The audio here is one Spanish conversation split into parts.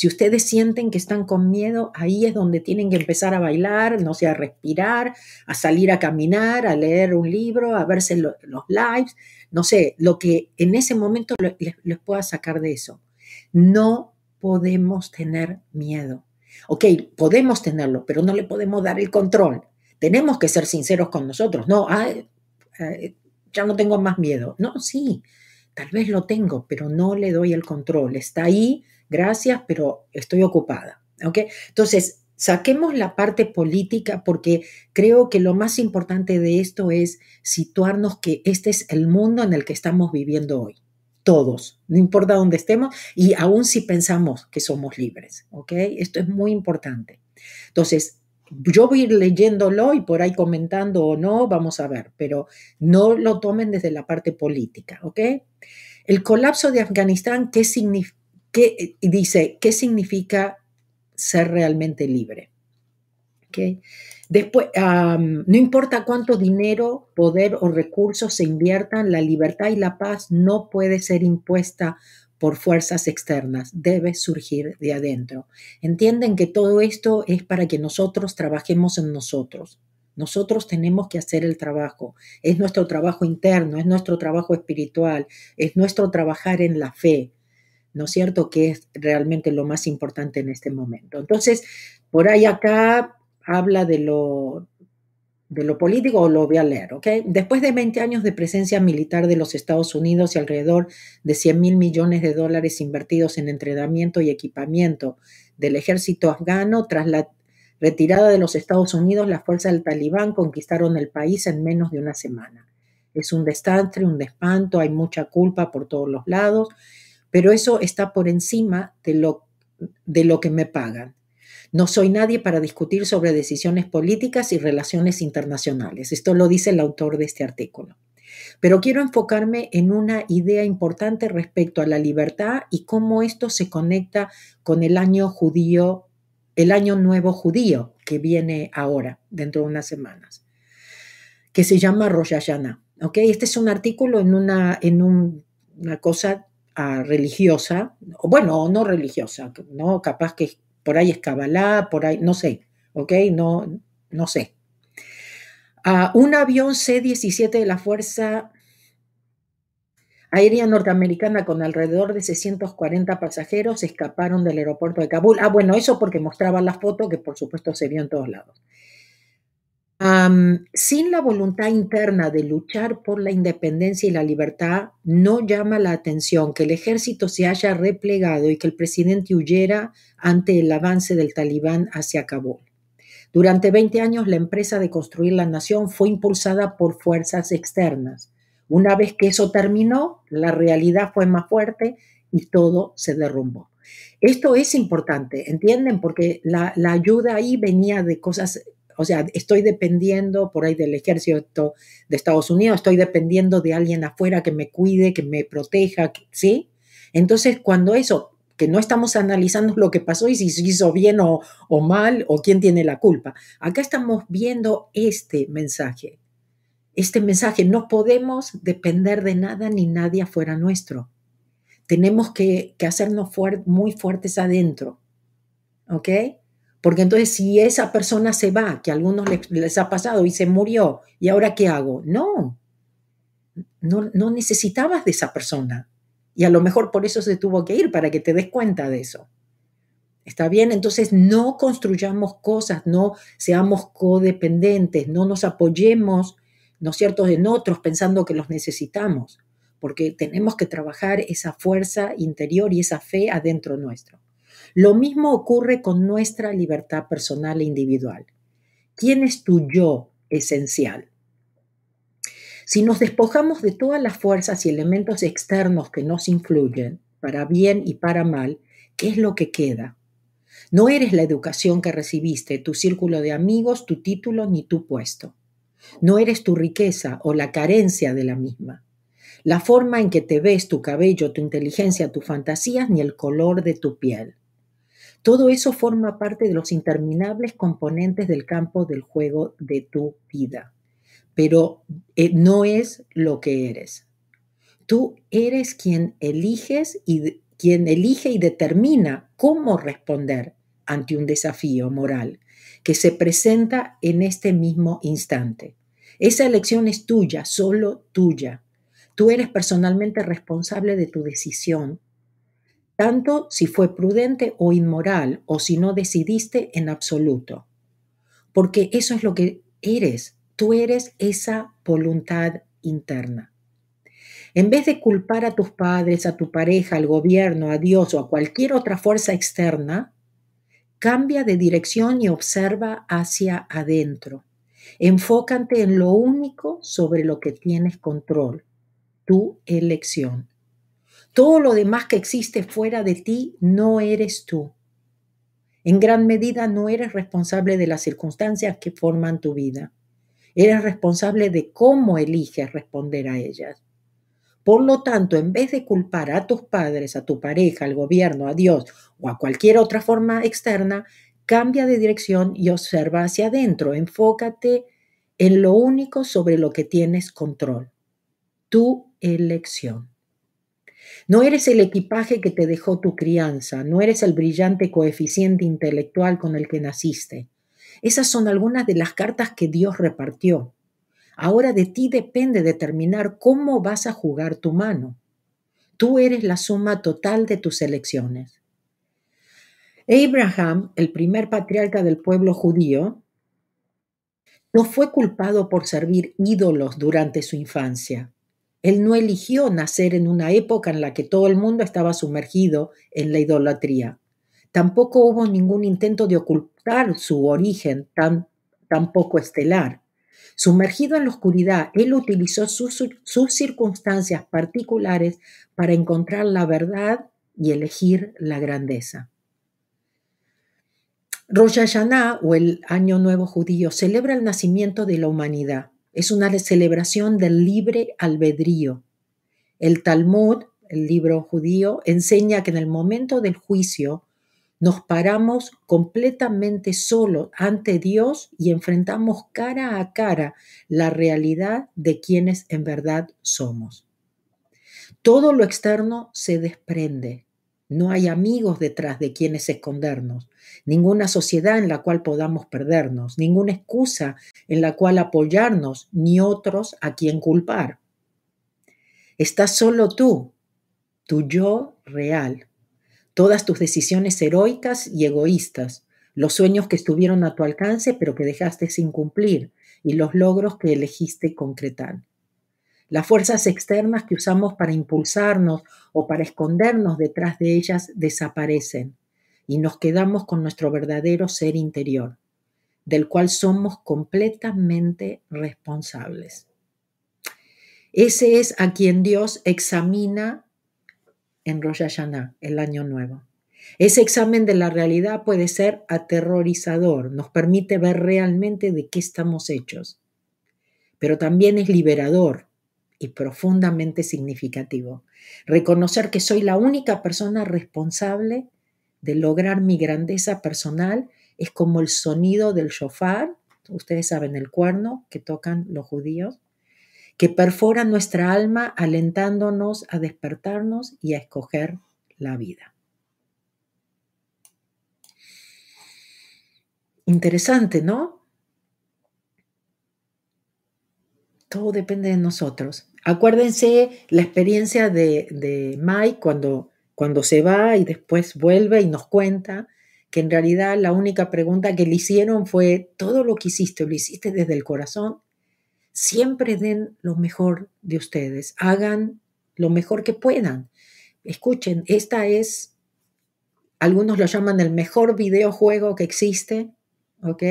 Si ustedes sienten que están con miedo, ahí es donde tienen que empezar a bailar, no sé, a respirar, a salir a caminar, a leer un libro, a verse los lives, no sé, lo que en ese momento les, les pueda sacar de eso. No podemos tener miedo. Ok, podemos tenerlo, pero no le podemos dar el control. Tenemos que ser sinceros con nosotros. No, ya no tengo más miedo. No, sí, tal vez lo tengo, pero no le doy el control. Está ahí, gracias, pero estoy ocupada. ¿Ok? Entonces, saquemos la parte política porque creo que lo más importante de esto es situarnos que este es el mundo en el que estamos viviendo hoy. Todos, no importa dónde estemos y aún si pensamos que somos libres. ¿Ok? Esto es muy importante. Entonces, yo voy a ir leyéndolo y por ahí comentando o no, vamos a ver, pero no lo tomen desde la parte política, ¿ok? El colapso de Afganistán, ¿qué, qué dice, ¿qué significa ser realmente libre? ¿Okay? Después, no importa cuánto dinero, poder o recursos se inviertan, la libertad y la paz no puede ser impuesta por fuerzas externas, debe surgir de adentro. Entienden que todo esto es para que nosotros trabajemos en nosotros. Nosotros tenemos que hacer el trabajo. Es nuestro trabajo interno, es nuestro trabajo espiritual, es nuestro trabajar en la fe. ¿No es cierto? Que es realmente lo más importante en este momento. Entonces, por ahí acá habla de lo, de lo político lo voy a leer, ¿ok? Después de 20 años de presencia militar de los Estados Unidos y alrededor de 100 mil millones de dólares invertidos en entrenamiento y equipamiento del ejército afgano, tras la retirada de los Estados Unidos, las fuerzas del talibán conquistaron el país en menos de una semana. Es un desastre, un despanto, hay mucha culpa por todos los lados, pero eso está por encima de lo, de lo que me pagan. No soy nadie para discutir sobre decisiones políticas y relaciones internacionales. Esto lo dice el autor de este artículo. Pero quiero enfocarme en una idea importante respecto a la libertad y cómo esto se conecta con el año judío, el año nuevo judío que viene ahora, dentro de unas semanas, que se llama Rosh Hashanah. Este es un artículo en una, en una cosa religiosa, bueno, no religiosa, no capaz que por ahí es Kabbalah, por ahí, no sé, ¿ok? No, no sé. Un avión C-17 de la Fuerza Aérea Norteamericana con alrededor de 640 pasajeros escaparon del aeropuerto de Kabul. Ah, bueno, eso porque mostraba la foto que por supuesto se vio en todos lados sin la voluntad interna de luchar por la independencia y la libertad, no llama la atención que el ejército se haya replegado y que el presidente huyera ante el avance del talibán hacia Kabul. Durante 20 años la empresa de construir la nación fue impulsada por fuerzas externas. Una vez que eso terminó, la realidad fue más fuerte y todo se derrumbó. Esto es importante, ¿entienden? Porque la, la ayuda ahí venía de cosas o sea, estoy dependiendo por ahí del ejército de Estados Unidos, estoy dependiendo de alguien afuera que me cuide, que me proteja, ¿sí? Entonces, cuando eso, que no estamos analizando lo que pasó y si se hizo bien o, o mal o quién tiene la culpa, acá estamos viendo este mensaje. Este mensaje, no podemos depender de nada ni nadie afuera nuestro. Tenemos que, que hacernos muy fuertes adentro. ¿Ok? Porque entonces si esa persona se va, que a algunos les, ha pasado y se murió, ¿y ahora qué hago? No, no, necesitabas de esa persona. Y a lo mejor por eso se tuvo que ir, para que te des cuenta de eso. ¿Está bien? Entonces no construyamos cosas, no seamos codependentes, no nos apoyemos, ¿no es en otros pensando que los necesitamos, porque tenemos que trabajar esa fuerza interior y esa fe adentro nuestro. Lo mismo ocurre con nuestra libertad personal e individual. ¿Quién es tu yo esencial? Si nos despojamos de todas las fuerzas y elementos externos que nos influyen, para bien y para mal, ¿qué es lo que queda? No eres la educación que recibiste, tu círculo de amigos, tu título ni tu puesto. No eres tu riqueza o la carencia de la misma. La forma en que te ves, tu cabello, tu inteligencia, tus fantasías, ni el color de tu piel. Todo eso forma parte de los interminables componentes del campo del juego de tu vida, pero eh, no es lo que eres. Tú eres quien eliges y quien elige y determina cómo responder ante un desafío moral que se presenta en este mismo instante. Esa elección es tuya, solo tuya. Tú eres personalmente responsable de tu decisión, tanto si fue prudente o inmoral o si no decidiste en absoluto. Porque eso es lo que eres. Tú eres esa voluntad interna. En vez de culpar a tus padres, a tu pareja, al gobierno, a Dios o a cualquier otra fuerza externa, cambia de dirección y observa hacia adentro. Enfócate en lo único sobre lo que tienes control, tu elección. Todo lo demás que existe fuera de ti no eres tú. En gran medida no eres responsable de las circunstancias que forman tu vida. Eres responsable de cómo eliges responder a ellas. Por lo tanto, en vez de culpar a tus padres, a tu pareja, al gobierno, a Dios o a cualquier otra forma externa, cambia de dirección y observa hacia adentro. Enfócate en lo único sobre lo que tienes control. Tu elección. No eres el equipaje que te dejó tu crianza, no eres el brillante coeficiente intelectual con el que naciste. Esas son algunas de las cartas que Dios repartió. Ahora de ti depende determinar cómo vas a jugar tu mano. Tú eres la suma total de tus elecciones. Abraham, el primer patriarca del pueblo judío, no fue culpado por servir ídolos durante su infancia. Él no eligió nacer en una época en la que todo el mundo estaba sumergido en la idolatría. Tampoco hubo ningún intento de ocultar su origen tan, poco estelar. Sumergido en la oscuridad, él utilizó sus, circunstancias particulares para encontrar la verdad y elegir la grandeza. Rosh Hashanah, o el Año Nuevo Judío, celebra el nacimiento de la humanidad. Es una celebración del libre albedrío. El Talmud, el libro judío, enseña que en el momento del juicio nos paramos completamente solos ante Dios y enfrentamos cara a cara la realidad de quienes en verdad somos. Todo lo externo se desprende. No hay amigos detrás de quienes escondernos, ninguna sociedad en la cual podamos perdernos, ninguna excusa en la cual apoyarnos, ni otros a quien culpar. Estás solo tú, tu yo real, todas tus decisiones heroicas y egoístas, los sueños que estuvieron a tu alcance pero que dejaste sin cumplir y los logros que elegiste concretar. Las fuerzas externas que usamos para impulsarnos o para escondernos detrás de ellas desaparecen y nos quedamos con nuestro verdadero ser interior, del cual somos completamente responsables. Ese es a quien Dios examina en Rosh Hashanah, el año nuevo. Ese examen de la realidad puede ser aterrorizador, nos permite ver realmente de qué estamos hechos, pero también es liberador y profundamente significativo. Reconocer que soy la única persona responsable de lograr mi grandeza personal es como el sonido del shofar, ustedes saben el cuerno que tocan los judíos, que perfora nuestra alma alentándonos a despertarnos y a escoger la vida. Interesante, ¿no? Todo depende de nosotros. Acuérdense la experiencia de, de Mike cuando, cuando se va y después vuelve y nos cuenta que en realidad la única pregunta que le hicieron fue, ¿todo lo que hiciste lo hiciste desde el corazón? siempre den lo mejor de ustedes, hagan lo mejor que puedan. Escuchen, esta es, algunos lo llaman el mejor videojuego que existe, ¿ok?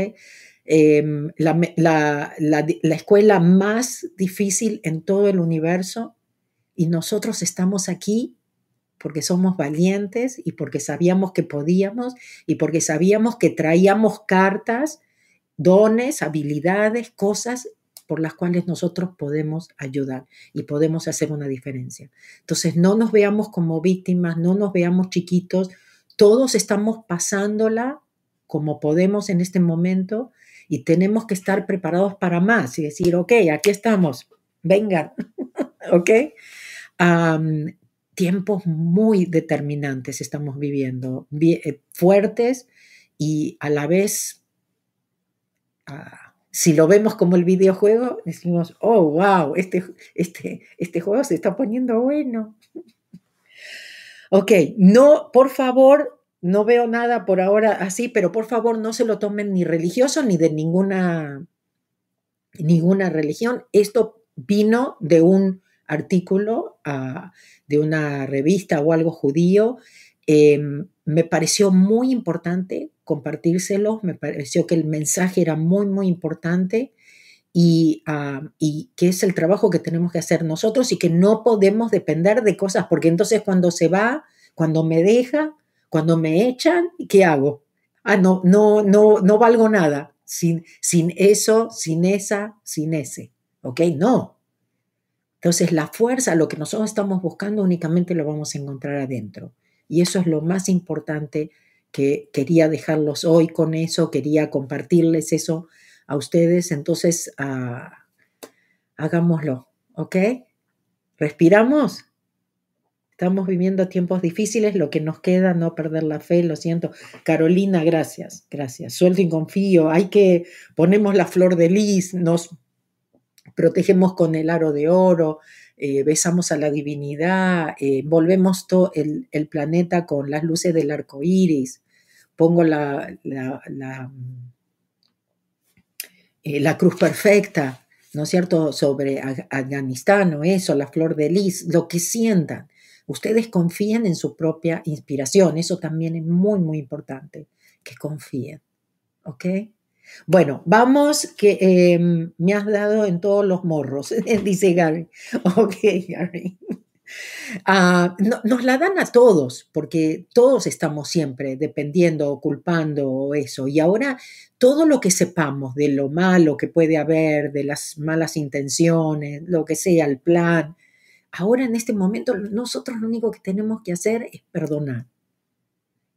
Em, la, la escuela más difícil en todo el universo y nosotros estamos aquí porque somos valientes y porque sabíamos que podíamos y porque sabíamos que traíamos cartas, dones, habilidades, cosas por las cuales nosotros podemos ayudar y podemos hacer una diferencia. Entonces, no nos veamos como víctimas, no nos veamos chiquitos, todos estamos pasándola como podemos en este momento y tenemos que estar preparados para más y decir, ok, aquí estamos, vengan, ok. tiempos muy determinantes estamos viviendo, eh, fuertes y a la vez, ah, si lo vemos como el videojuego, decimos, oh, wow, este, este, este juego se está poniendo bueno. ok, no, por favor, no veo nada por ahora así, pero por favor no se lo tomen ni religioso ni de ninguna, ninguna religión. Esto vino de un artículo ah, de una revista o algo judío. Em, me pareció muy importante compartírselo, me pareció que el mensaje era muy, muy importante y, ah, y, que es el trabajo que tenemos que hacer nosotros y que no podemos depender de cosas, porque entonces cuando se va, cuando me deja, cuando me echan, ¿qué hago? Ah, no, no, no, no valgo nada sin, sin eso, sin esa, sin ese. ¿Ok? No, entonces la fuerza, lo que nosotros estamos buscando únicamente lo vamos a encontrar adentro. Y eso es lo más importante que quería dejarlos hoy con eso, quería compartirles eso a ustedes. Entonces, ah, hagámoslo, ¿ok? ¿Respiramos? Estamos viviendo tiempos difíciles, lo que nos queda, no perder la fe, lo siento. Carolina, gracias, gracias. Suelto y confío, hay que, ponemos la flor de lis, nos protegemos con el aro de oro, eh, besamos a la divinidad, eh, volvemos todo el, planeta con las luces del arco iris, pongo la, la, eh, la, cruz perfecta, ¿no es cierto?, sobre Afganistán o eso, la flor de lis, lo que sientan. Ustedes confíen en su propia inspiración, eso también es muy, muy importante, que confíen, ¿ok? Bueno, vamos, que em, me has dado en todos los morros, dice Gary. Ok, Gary. Ah, nos la dan a todos, porque todos estamos siempre dependiendo o culpando o eso. Y ahora todo lo que sepamos de lo malo que puede haber, de las malas intenciones, lo que sea, el plan, ahora en este momento nosotros lo único que tenemos que hacer es perdonar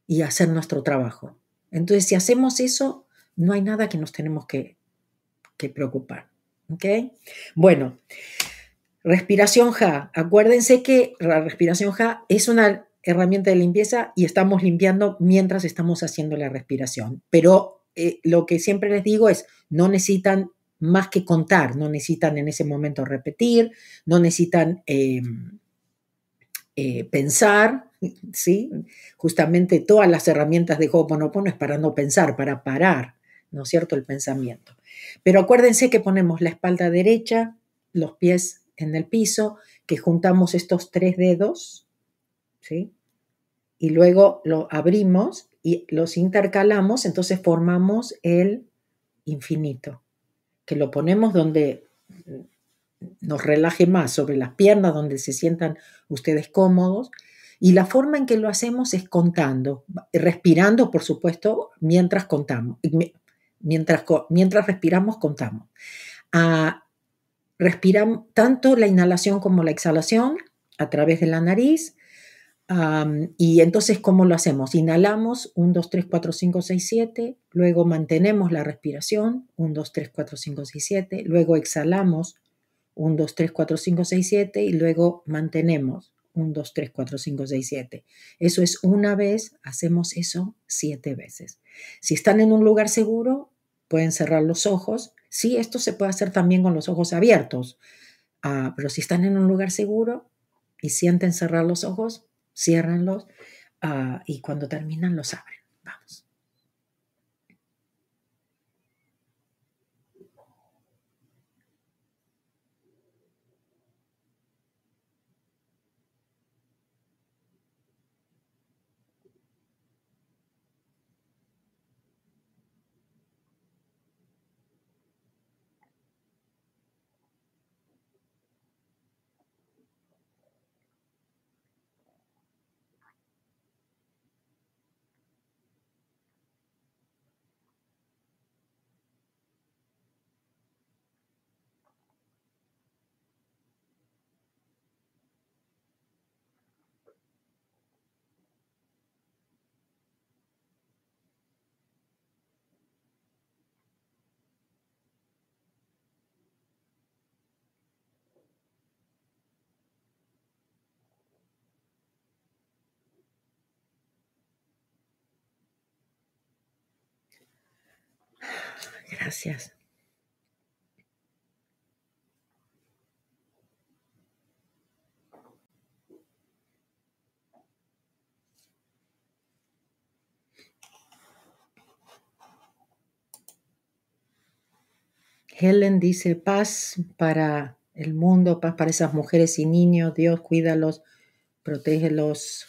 y hacer nuestro trabajo. Entonces, si hacemos eso, no hay nada que nos tenemos que, preocupar. ¿Ok? Bueno, respiración Ja. Acuérdense que la respiración Ja es una herramienta de limpieza y estamos limpiando mientras estamos haciendo la respiración. Pero eh, lo que siempre les digo es, no necesitan más que contar, no necesitan en ese momento repetir, no necesitan em, eh, pensar, ¿sí? Justamente todas las herramientas de Ho'oponopono es para no pensar, para parar. ¿no es cierto?, el pensamiento. Pero acuérdense que ponemos la espalda derecha, los pies en el piso, que juntamos estos tres dedos, ¿sí? Y luego lo abrimos y los intercalamos, entonces formamos el infinito, que lo ponemos donde nos relaje más, sobre las piernas, donde se sientan ustedes cómodos. Y la forma en que lo hacemos es contando, respirando, por supuesto, mientras contamos, Mientras, mientras respiramos, contamos. Ah, respiramos tanto la inhalación como la exhalación a través de la nariz. Y entonces, ¿cómo lo hacemos? Inhalamos 1, 2, 3, 4, 5, 6, 7. Luego mantenemos la respiración 1, 2, 3, 4, 5, 6, 7. Luego exhalamos 1, 2, 3, 4, 5, 6, 7. Y luego mantenemos 1, 2, 3, 4, 5, 6, 7. Eso es una vez, hacemos eso siete veces. Si están en un lugar seguro, pueden cerrar los ojos. Sí, esto se puede hacer también con los ojos abiertos, uh, pero si están en un lugar seguro y sienten cerrar los ojos, ciérranlos uh, y cuando terminan los abren. Vamos. Gracias. Helen dice paz para el mundo, paz para esas mujeres y niños. Dios cuídalos, protégelos,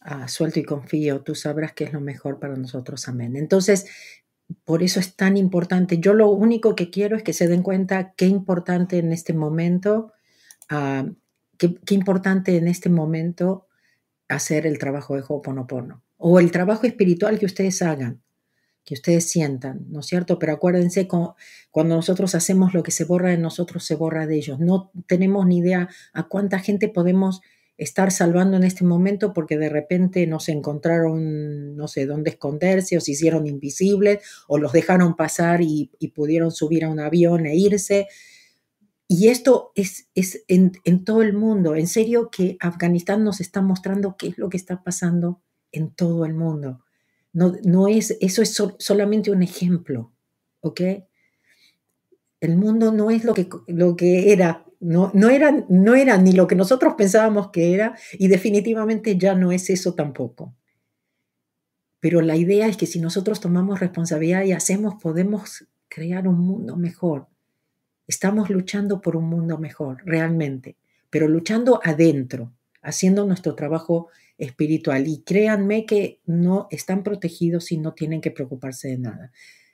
ah, suelto y confío. Tú sabrás que es lo mejor para nosotros. Amén. Entonces, por eso es tan importante. Yo lo único que quiero es que se den cuenta qué importante en este momento, ah, qué, importante en este momento hacer el trabajo de Ho'oponopono o el trabajo espiritual que ustedes hagan que ustedes sientan, ¿no es cierto? Pero acuérdense, cuando nosotros hacemos lo que se borra de nosotros, se borra de ellos. No tenemos ni idea a cuánta gente podemos estar salvando en este momento porque de repente no se encontraron, no sé, dónde esconderse o se hicieron invisibles o los dejaron pasar y, pudieron subir a un avión e irse. Y esto es, es en, en, todo el mundo. En serio que Afganistán nos está mostrando qué es lo que está pasando en todo el mundo. No, es, eso es solamente un ejemplo, ¿ok? El mundo no es lo que, lo que era, no, no, era, no era ni lo que nosotros pensábamos que era y definitivamente ya no es eso tampoco. Pero la idea es que si nosotros tomamos responsabilidad y hacemos, podemos crear un mundo mejor. Estamos luchando por un mundo mejor, realmente, pero luchando adentro, haciendo nuestro trabajo espiritual. Y créanme que no están protegidos y no tienen que preocuparse de nada.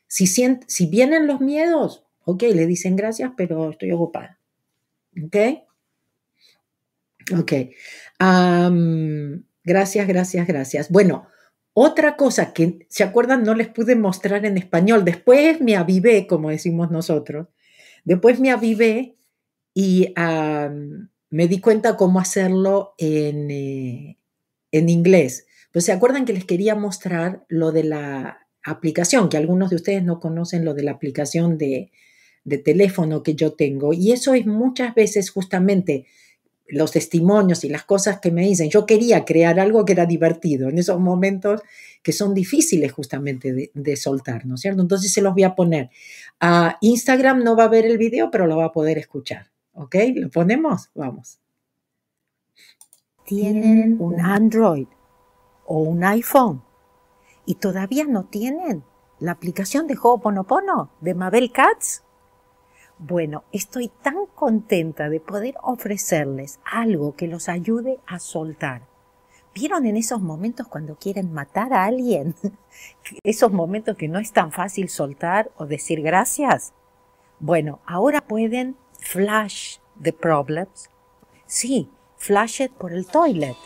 Si, si vienen los miedos, ok, le dicen gracias, pero estoy ocupada. ¿Ok? Ok. gracias, gracias, gracias. Bueno, otra cosa que, ¿se acuerdan? No les pude mostrar en español. Después me avivé, como decimos nosotros. Después me avivé y me di cuenta cómo hacerlo en, eh, en inglés. Pues se acuerdan que les quería mostrar lo de la aplicación, que algunos de ustedes no conocen lo de la aplicación de, de teléfono que yo tengo. Y eso es muchas veces justamente los testimonios y las cosas que me dicen. Yo quería crear algo que era divertido en esos momentos que son difíciles justamente de, soltar, ¿no es cierto? Entonces se los voy a poner. A Instagram no va a ver el video, pero lo va a poder escuchar. ¿Ok? ¿Lo ponemos? Vamos tienen un Android o un iPhone y todavía no tienen la aplicación de Ho'oponopono de Mabel Katz. Bueno, estoy tan contenta de poder ofrecerles algo que los ayude a soltar. ¿Vieron en esos momentos cuando quieren matar a alguien? esos momentos que no es tan fácil soltar o decir gracias. Bueno, ahora pueden flash the problems. Sí, flash it por el toilet.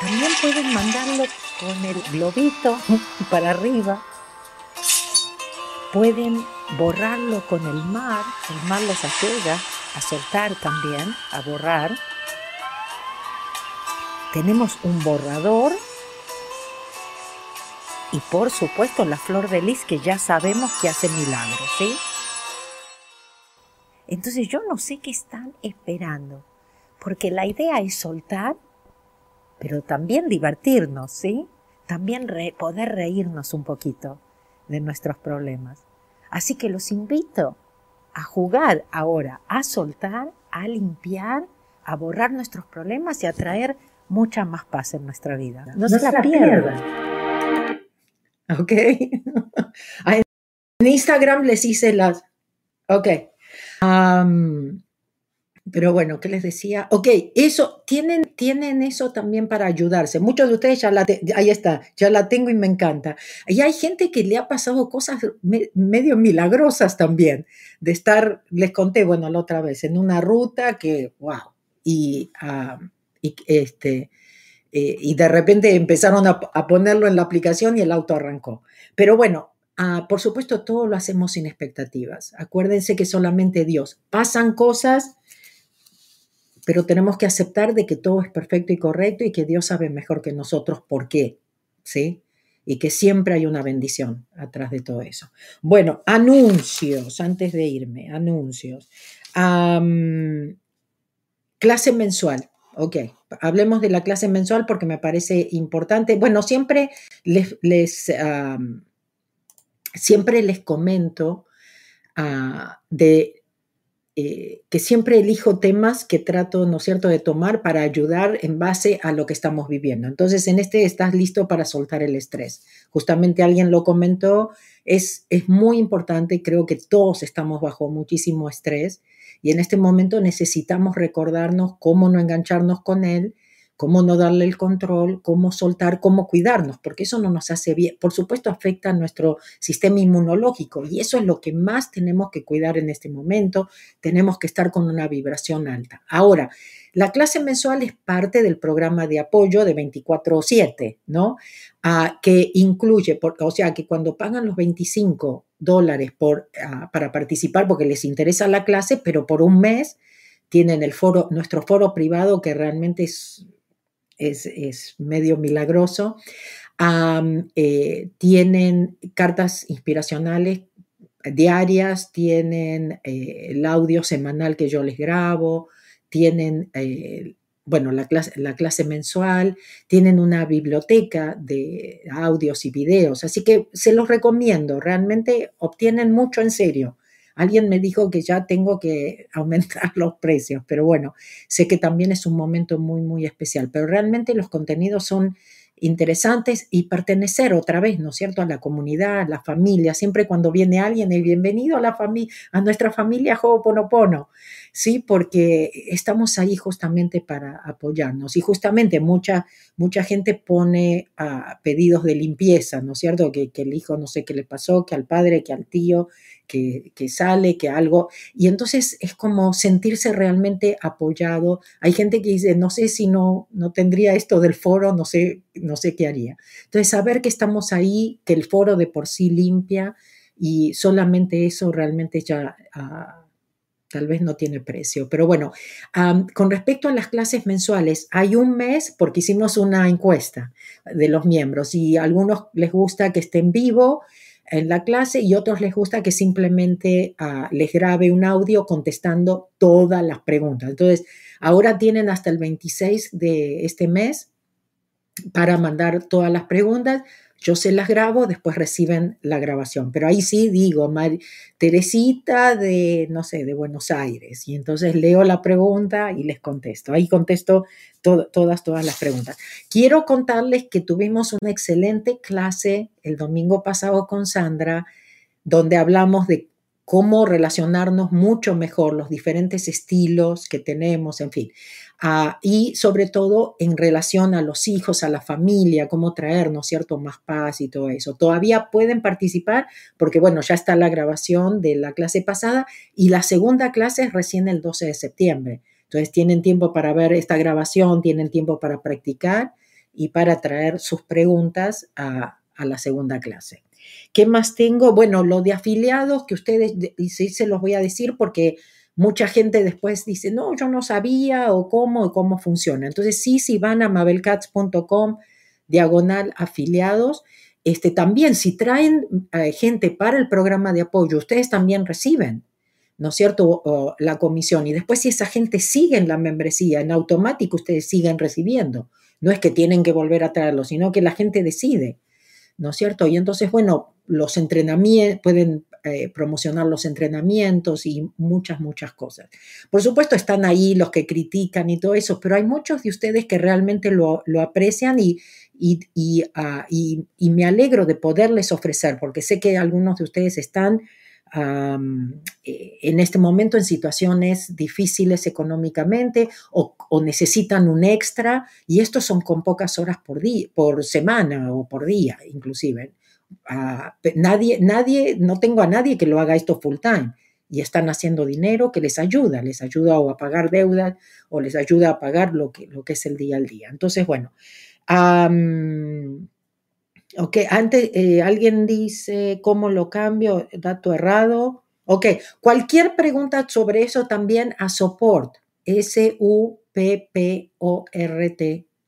También pueden mandarlo con el globito para arriba. Pueden borrarlo con el mar. El mar los ayuda a soltar también, a borrar. Tenemos un borrador y por supuesto la flor de lis que ya sabemos que hace milagros, ¿sí? Entonces yo no sé qué están esperando, porque la idea es soltar, pero también divertirnos, ¿sí? También poder reírnos un poquito de nuestros problemas. Así que los invito a jugar ahora, a soltar, a limpiar, a borrar nuestros problemas y a traer mucha más paz en nuestra vida. No, se, la, pierdan. Ok. en Instagram les hice las... Ok pero bueno, ¿qué les decía? Ok, eso, tienen, tienen eso también para ayudarse. Muchos de ustedes ya la, ahí está, ya la tengo y me encanta. Y hay gente que le ha pasado cosas medio milagrosas también, de estar, les conté, bueno, la otra vez, en una ruta que, wow, y, este, eh, y de repente empezaron a, a ponerlo en la aplicación y el auto arrancó. Pero bueno, Ah, por supuesto, todo lo hacemos sin expectativas. Acuérdense que solamente Dios. Pasan cosas, pero tenemos que aceptar de que todo es perfecto y correcto y que Dios sabe mejor que nosotros por qué, ¿sí? Y que siempre hay una bendición atrás de todo eso. Bueno, anuncios, antes de irme, anuncios. clase mensual. Ok, hablemos de la clase mensual porque me parece importante. Bueno, siempre les, siempre les comento ah, de eh, que siempre elijo temas que trato, ¿no cierto?, de tomar para ayudar en base a lo que estamos viviendo. Entonces, en este estás listo para soltar el estrés. Justamente alguien lo comentó, es, es muy importante, creo que todos estamos bajo muchísimo estrés y en este momento necesitamos recordarnos cómo no engancharnos con él cómo no darle el control, cómo soltar, cómo cuidarnos, porque eso no nos hace bien. Por supuesto, afecta a nuestro sistema inmunológico y eso es lo que más tenemos que cuidar en este momento. Tenemos que estar con una vibración alta. Ahora, la clase mensual es parte del programa de apoyo de 24/7, ¿no? Ah, que incluye, o sea, que cuando pagan los 25 dólares ah, para participar porque les interesa la clase, pero por un mes tienen el foro, nuestro foro privado que realmente es es, medio milagroso. Eh, tienen cartas inspiracionales diarias, tienen eh, el audio semanal que yo les grabo, tienen, eh, bueno, la clase, la clase mensual, tienen una biblioteca de audios y videos, así que se los recomiendo, realmente obtienen mucho en serio. Alguien me dijo que ya tengo que aumentar los precios, pero bueno, sé que también es un momento muy, muy especial, pero realmente los contenidos son interesantes y pertenecer otra vez, ¿no es cierto?, a la comunidad, a la familia. Siempre cuando viene alguien, el bienvenido a, la familia, a nuestra familia Ho'oponopono, ¿sí? Porque estamos ahí justamente para apoyarnos. Y justamente mucha, mucha gente pone pedidos de limpieza, ¿no es cierto?, que, que el hijo no sé qué le pasó, que al padre, que al tío, que, sale, que algo, y entonces es como sentirse realmente apoyado. Hay gente que dice, no sé si no, no tendría esto del foro, no sé, no sé qué haría. Entonces, saber que estamos ahí, que el foro de por sí limpia y solamente eso realmente ya... Ah, tal vez no tiene precio. Pero bueno, con respecto a las clases mensuales, hay un mes porque hicimos una encuesta de los miembros y a algunos les gusta que esté en vivo en la clase y otros les gusta que simplemente ah, les grabe un audio contestando todas las preguntas. Entonces, ahora tienen hasta el 26 de este mes para mandar todas las preguntas. Yo se las grabo, después reciben la grabación. Pero ahí sí digo, Teresita de, no sé, de Buenos Aires. Y entonces leo la pregunta y les contesto. Ahí contesto todas, todas las preguntas. Quiero contarles que tuvimos una excelente clase el domingo pasado con Sandra, donde hablamos de cómo relacionarnos mucho mejor, los diferentes estilos que tenemos, en fin. Ah, y sobre todo en relación a los hijos, a la familia, cómo traernos, ¿cierto?, más paz y todo eso. Todavía pueden participar porque, bueno, ya está la grabación de la clase pasada y la segunda clase es recién el 12 de septiembre. Entonces tienen tiempo para ver esta grabación, tienen tiempo para practicar y para traer sus preguntas a, la segunda clase. ¿Qué más tengo? Bueno, lo de afiliados que ustedes, sí se los voy a decir porque mucha gente después dice, no, yo no sabía o cómo y cómo funciona. Entonces, sí, si van a mabelcats.com, diagonal afiliados, este, también si traen eh, gente para el programa de apoyo, ustedes también reciben, ¿no es cierto?, la comisión. Y después si esa gente sigue en la membresía, en automático ustedes siguen recibiendo. No es que tienen que volver a traerlo, sino que la gente decide, ¿no es cierto? Y entonces, bueno, los entrenamientos, pueden eh, promocionar los entrenamientos y muchas, muchas cosas. Por supuesto están ahí los que critican y todo eso, pero hay muchos de ustedes que realmente lo, aprecian y, ah, y, y, me alegro de poderles ofrecer, porque sé que algunos de ustedes están eh, en este momento en situaciones difíciles económicamente o, necesitan un extra y estos son con pocas horas por, día, por semana o por día inclusive nadie, nadie, no tengo a nadie que lo haga esto full time y están haciendo dinero que les ayuda, les ayuda o a pagar deudas o les ayuda a pagar lo que, lo que es el día al día. Entonces, bueno, ok, antes eh, alguien dice cómo lo cambio, dato errado. Ok, cualquier pregunta sobre eso también a support, S-U-P-P-O-R-T,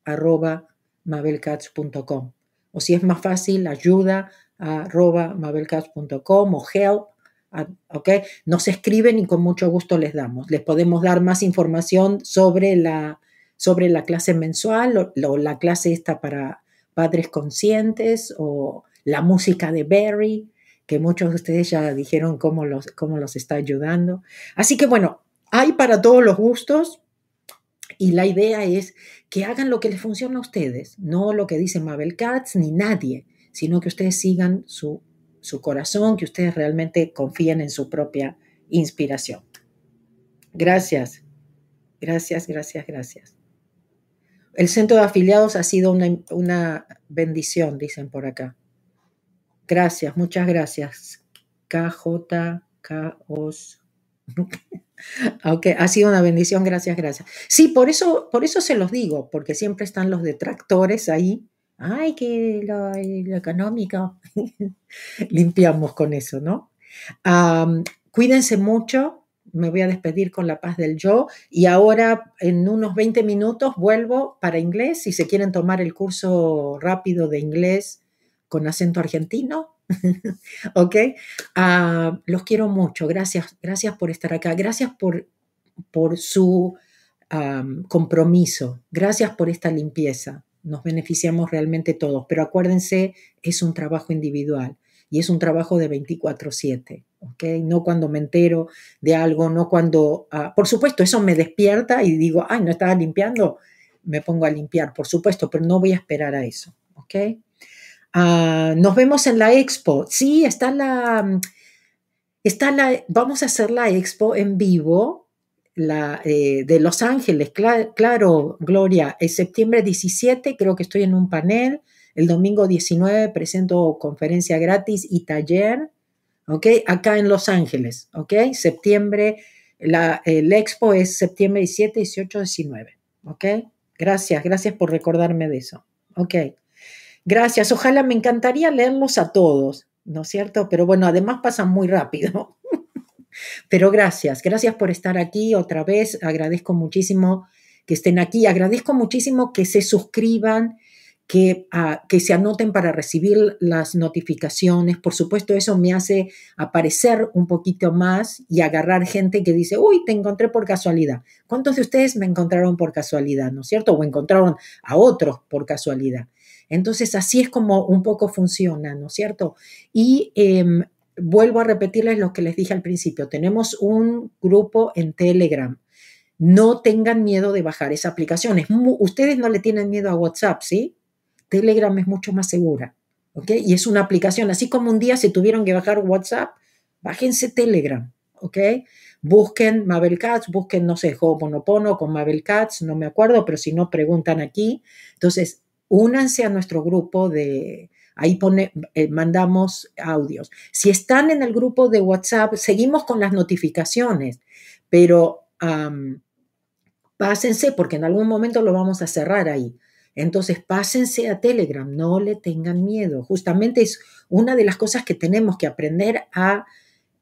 arroba mabelcats.com o si es más fácil, ayuda arroba mabelcats.com o help, ¿ok? Nos escriben y con mucho gusto les damos. Les podemos dar más información sobre la, sobre la clase mensual o, la clase esta para padres conscientes o la música de Barry que muchos de ustedes ya dijeron cómo los, cómo los está ayudando. Así que bueno, hay para todos los gustos y la idea es que hagan lo que les funciona a ustedes, no lo que dice Mabel Katz ni nadie, sino que ustedes sigan su, su corazón, que ustedes realmente confíen en su propia inspiración. Gracias, gracias, gracias, gracias. El centro de afiliados ha sido una, una bendición, dicen por acá. Gracias, muchas gracias. KJ, KOS. Ok, ha sido una bendición, gracias, gracias. Sí, por eso, por eso se los digo, porque siempre están los detractores ahí. Ay, que lo, económico. Limpiamos con eso, ¿no? cuídense mucho. Me voy a despedir con la paz del yo y ahora en unos 20 minutos vuelvo para inglés. Si se quieren tomar el curso rápido de inglés con acento argentino, ¿Ok? Ah, los quiero mucho. Gracias, gracias por estar acá. Gracias por, por su compromiso. Gracias por esta limpieza. Nos beneficiamos realmente todos. Pero acuérdense, es un trabajo individual y es un trabajo de 24/7. ¿ok? No cuando me entero de algo, no cuando... Ah, por supuesto, eso me despierta y digo, ay, no estaba limpiando, me pongo a limpiar, por supuesto, pero no voy a esperar a eso. ¿ok? Ah, nos vemos en la expo. Sí, está la, está la, vamos a hacer la expo en vivo, la eh, de Los Ángeles, claro, Gloria, es septiembre 17, creo que estoy en un panel, el domingo 19 presento conferencia gratis y taller, ¿ok? Acá en Los Ángeles, ¿ok? Septiembre, la, el expo es septiembre 17, 18, 19, ¿ok? Gracias, gracias por recordarme de eso, ¿ok? Gracias, ojalá me encantaría leerlos a todos, ¿no es cierto? Pero bueno, además pasan muy rápido. Pero gracias, gracias por estar aquí otra vez. Agradezco muchísimo que estén aquí. Agradezco muchísimo que se suscriban, que, ah, que se anoten para recibir las notificaciones. Por supuesto, eso me hace aparecer un poquito más y agarrar gente que dice, uy, te encontré por casualidad. ¿Cuántos de ustedes me encontraron por casualidad, no es cierto? O encontraron a otros por casualidad. Entonces, así es como un poco funciona, ¿no es cierto? Y em, vuelvo a repetirles lo que les dije al principio, tenemos un grupo en Telegram. No tengan miedo de bajar esa aplicación. ustedes no le tienen miedo a WhatsApp, ¿sí? Telegram es mucho más segura, ¿ok? Y es una aplicación, así como un día se tuvieron que bajar WhatsApp, bájense Telegram, ¿ok? Busquen Mabel Katz, busquen, no sé, Ho'oponopono con Mabel Katz, no me acuerdo, pero si no, preguntan aquí. Entonces, únanse a nuestro grupo de, ahí pone, eh, mandamos audios. Si están en el grupo de WhatsApp, seguimos con las notificaciones, pero pásense porque en algún momento lo vamos a cerrar ahí. Entonces, pásense a Telegram, no le tengan miedo. Justamente es una de las cosas que tenemos que aprender a,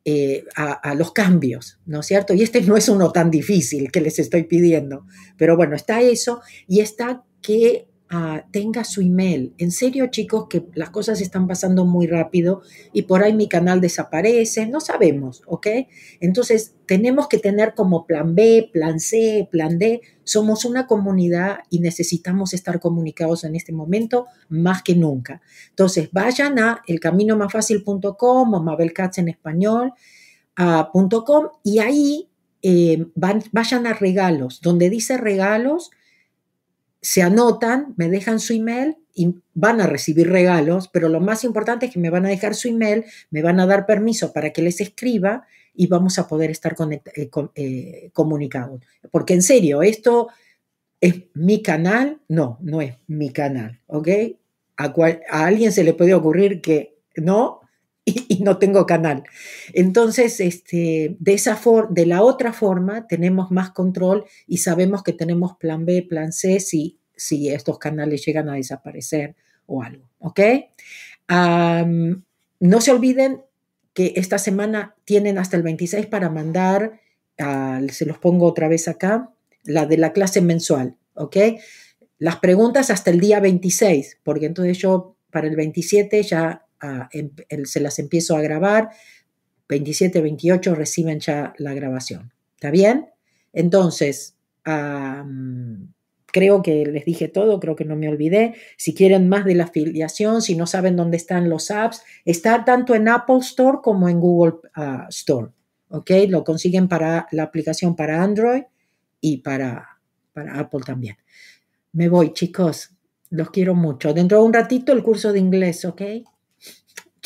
eh, a, los cambios, ¿no es cierto? Y este no es uno tan difícil que les estoy pidiendo, pero bueno, está eso y está que tenga su email. En serio, chicos, que las cosas están pasando muy rápido y por ahí mi canal desaparece, no sabemos, ¿ok? Entonces, tenemos que tener como plan B, plan C, plan D. Somos una comunidad y necesitamos estar comunicados en este momento más que nunca. Entonces, vayan a elcaminomafacil.com o Mabelcats en español. y ahí eh, vayan a regalos. Donde dice regalos, se anotan, me dejan su email y van a recibir regalos, pero lo más importante es que me van a dejar su email, me van a dar permiso para que les escriba y vamos a poder estar eh, eh, comunicados. Porque en serio, esto es mi canal, no, no es mi canal, ¿ok? A, a alguien se le puede ocurrir que no, y, no tengo canal. Entonces, este, de, esa de la otra forma, tenemos más control y sabemos que tenemos plan B, plan C, si, si estos canales llegan a desaparecer o algo. ¿Ok? no se olviden que esta semana tienen hasta el 26 para mandar, se los pongo otra vez acá, la de la clase mensual. ¿Ok? Las preguntas hasta el día 26, porque entonces yo para el 27 ya Em, se las empiezo a grabar, 27, 28 reciben ya la grabación. ¿Está bien? Entonces, creo que les dije todo, creo que no me olvidé. Si quieren más de la afiliación, si no saben dónde están los apps, está tanto en Apple Store como en Google ah, Store. ¿Ok? Lo consiguen para la aplicación para Android y para, para Apple también. Me voy, chicos. Los quiero mucho. Dentro de un ratito el curso de inglés, ¿ok?